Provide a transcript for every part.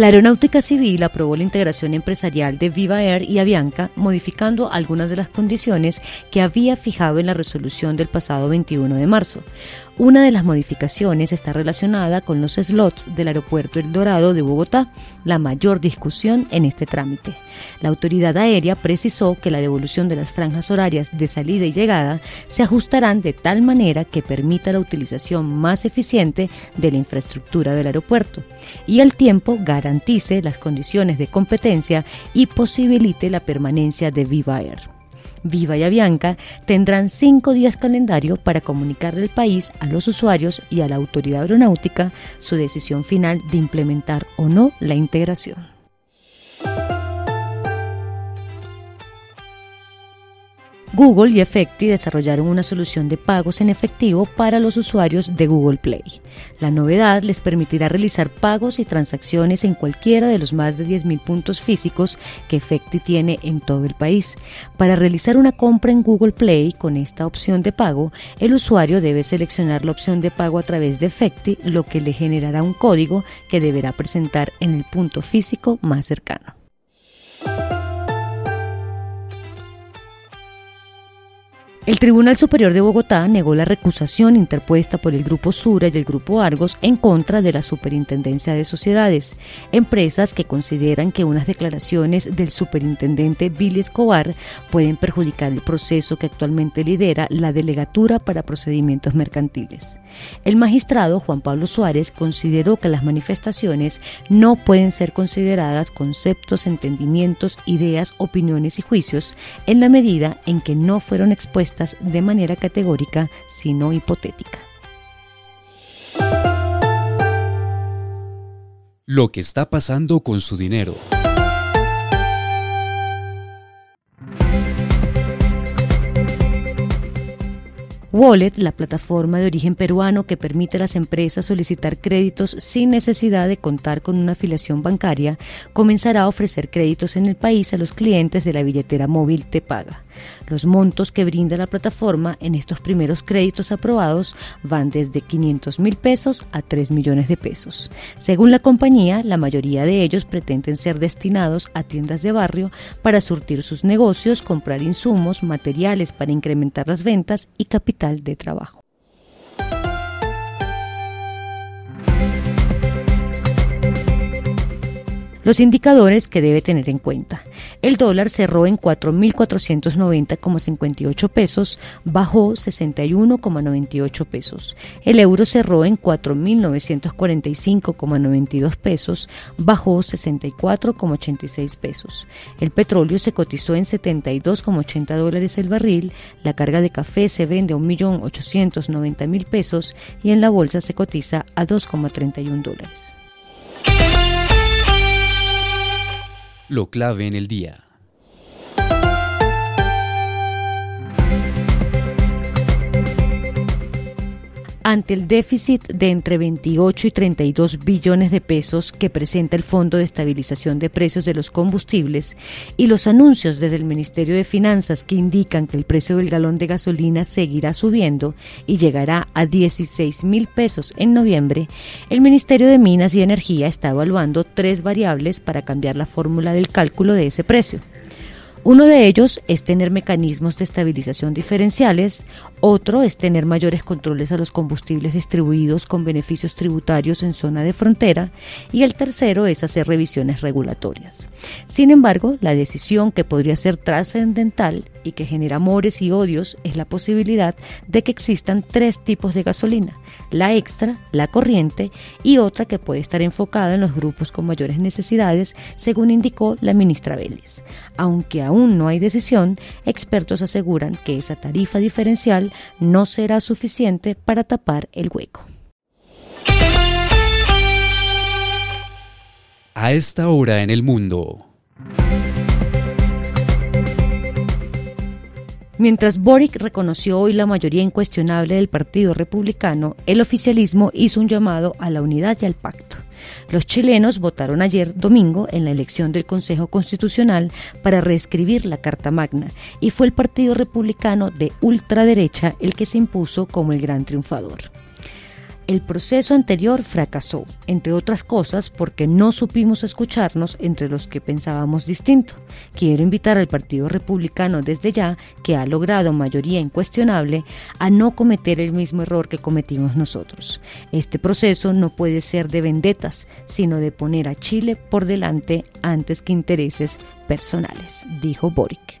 La Aeronáutica Civil aprobó la integración empresarial de Viva Air y Avianca, modificando algunas de las condiciones que había fijado en la resolución del pasado 21 de marzo. Una de las modificaciones está relacionada con los slots del aeropuerto El Dorado de Bogotá, la mayor discusión en este trámite. La autoridad aérea precisó que la devolución de las franjas horarias de salida y llegada se ajustarán de tal manera que permita la utilización más eficiente de la infraestructura del aeropuerto y al tiempo garantice las condiciones de competencia y posibilite la permanencia de Viva Air. Viva y Avianca tendrán cinco días calendario para comunicar del país a los usuarios y a la autoridad aeronáutica su decisión final de implementar o no la integración. Google y Efecti desarrollaron una solución de pagos en efectivo para los usuarios de Google Play. La novedad les permitirá realizar pagos y transacciones en cualquiera de los más de 10.000 puntos físicos que Efecti tiene en todo el país. Para realizar una compra en Google Play con esta opción de pago, el usuario debe seleccionar la opción de pago a través de Efecti, lo que le generará un código que deberá presentar en el punto físico más cercano. El Tribunal Superior de Bogotá negó la recusación interpuesta por el Grupo Sura y el Grupo Argos en contra de la Superintendencia de Sociedades, empresas que consideran que unas declaraciones del superintendente Billy Escobar pueden perjudicar el proceso que actualmente lidera la Delegatura para Procedimientos Mercantiles. El magistrado Juan Pablo Suárez consideró que las manifestaciones no pueden ser consideradas conceptos, entendimientos, ideas, opiniones y juicios en la medida en que no fueron expuestas de manera categórica, sino hipotética. Lo que está pasando con su dinero. Wallet, la plataforma de origen peruano que permite a las empresas solicitar créditos sin necesidad de contar con una afiliación bancaria, comenzará a ofrecer créditos en el país a los clientes de la billetera móvil Te Paga. Los montos que brinda la plataforma en estos primeros créditos aprobados van desde 500 mil pesos a 3 millones de pesos. Según la compañía, la mayoría de ellos pretenden ser destinados a tiendas de barrio para surtir sus negocios, comprar insumos, materiales para incrementar las ventas y capital de trabajo. Los indicadores que debe tener en cuenta. El dólar cerró en 4.490,58 pesos, bajó 61,98 pesos. El euro cerró en 4.945,92 pesos, bajó 64,86 pesos. El petróleo se cotizó en 72,80 dólares el barril, la carga de café se vende a 1.890.000 pesos y en la bolsa se cotiza a 2,31 dólares. Lo clave en el día. Ante el déficit de entre 28 y 32 billones de pesos que presenta el Fondo de Estabilización de Precios de los Combustibles y los anuncios desde el Ministerio de Finanzas que indican que el precio del galón de gasolina seguirá subiendo y llegará a 16 mil pesos en noviembre, el Ministerio de Minas y Energía está evaluando tres variables para cambiar la fórmula del cálculo de ese precio. Uno de ellos es tener mecanismos de estabilización diferenciales, otro es tener mayores controles a los combustibles distribuidos con beneficios tributarios en zona de frontera y el tercero es hacer revisiones regulatorias. Sin embargo, la decisión que podría ser trascendental y que genera amores y odios es la posibilidad de que existan tres tipos de gasolina, la extra, la corriente y otra que puede estar enfocada en los grupos con mayores necesidades, según indicó la ministra Vélez. Aunque aún no hay decisión, expertos aseguran que esa tarifa diferencial no será suficiente para tapar el hueco. A esta hora en el mundo. Mientras Boric reconoció hoy la mayoría incuestionable del Partido Republicano, el oficialismo hizo un llamado a la unidad y al pacto. Los chilenos votaron ayer domingo en la elección del Consejo Constitucional para reescribir la Carta Magna y fue el Partido Republicano de ultraderecha el que se impuso como el gran triunfador. El proceso anterior fracasó, entre otras cosas porque no supimos escucharnos entre los que pensábamos distinto. Quiero invitar al Partido Republicano desde ya, que ha logrado mayoría incuestionable, a no cometer el mismo error que cometimos nosotros. Este proceso no puede ser de vendetas, sino de poner a Chile por delante antes que intereses personales, dijo Boric.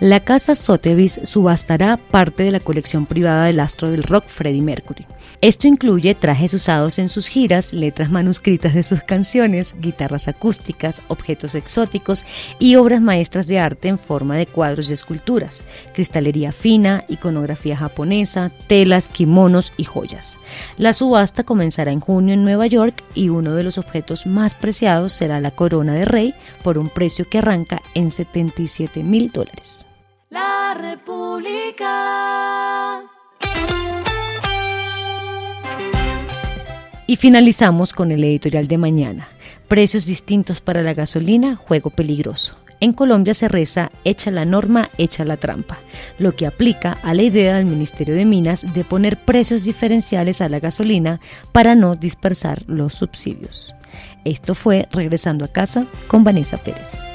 La casa Sotheby's subastará parte de la colección privada del astro del rock Freddie Mercury. Esto incluye trajes usados en sus giras, letras manuscritas de sus canciones, guitarras acústicas, objetos exóticos y obras maestras de arte en forma de cuadros y esculturas, cristalería fina, iconografía japonesa, telas, kimonos y joyas. La subasta comenzará en junio en Nueva York y uno de los objetos más preciados será la corona de rey por un precio que arranca en 77 mil dólares. República. Y finalizamos con el editorial de mañana. Precios distintos para la gasolina, juego peligroso. En Colombia se reza echa la norma, echa la trampa, lo que aplica a la idea del Ministerio de Minas de poner precios diferenciales a la gasolina para no dispersar los subsidios. Esto fue Regresando a casa con Vanessa Pérez.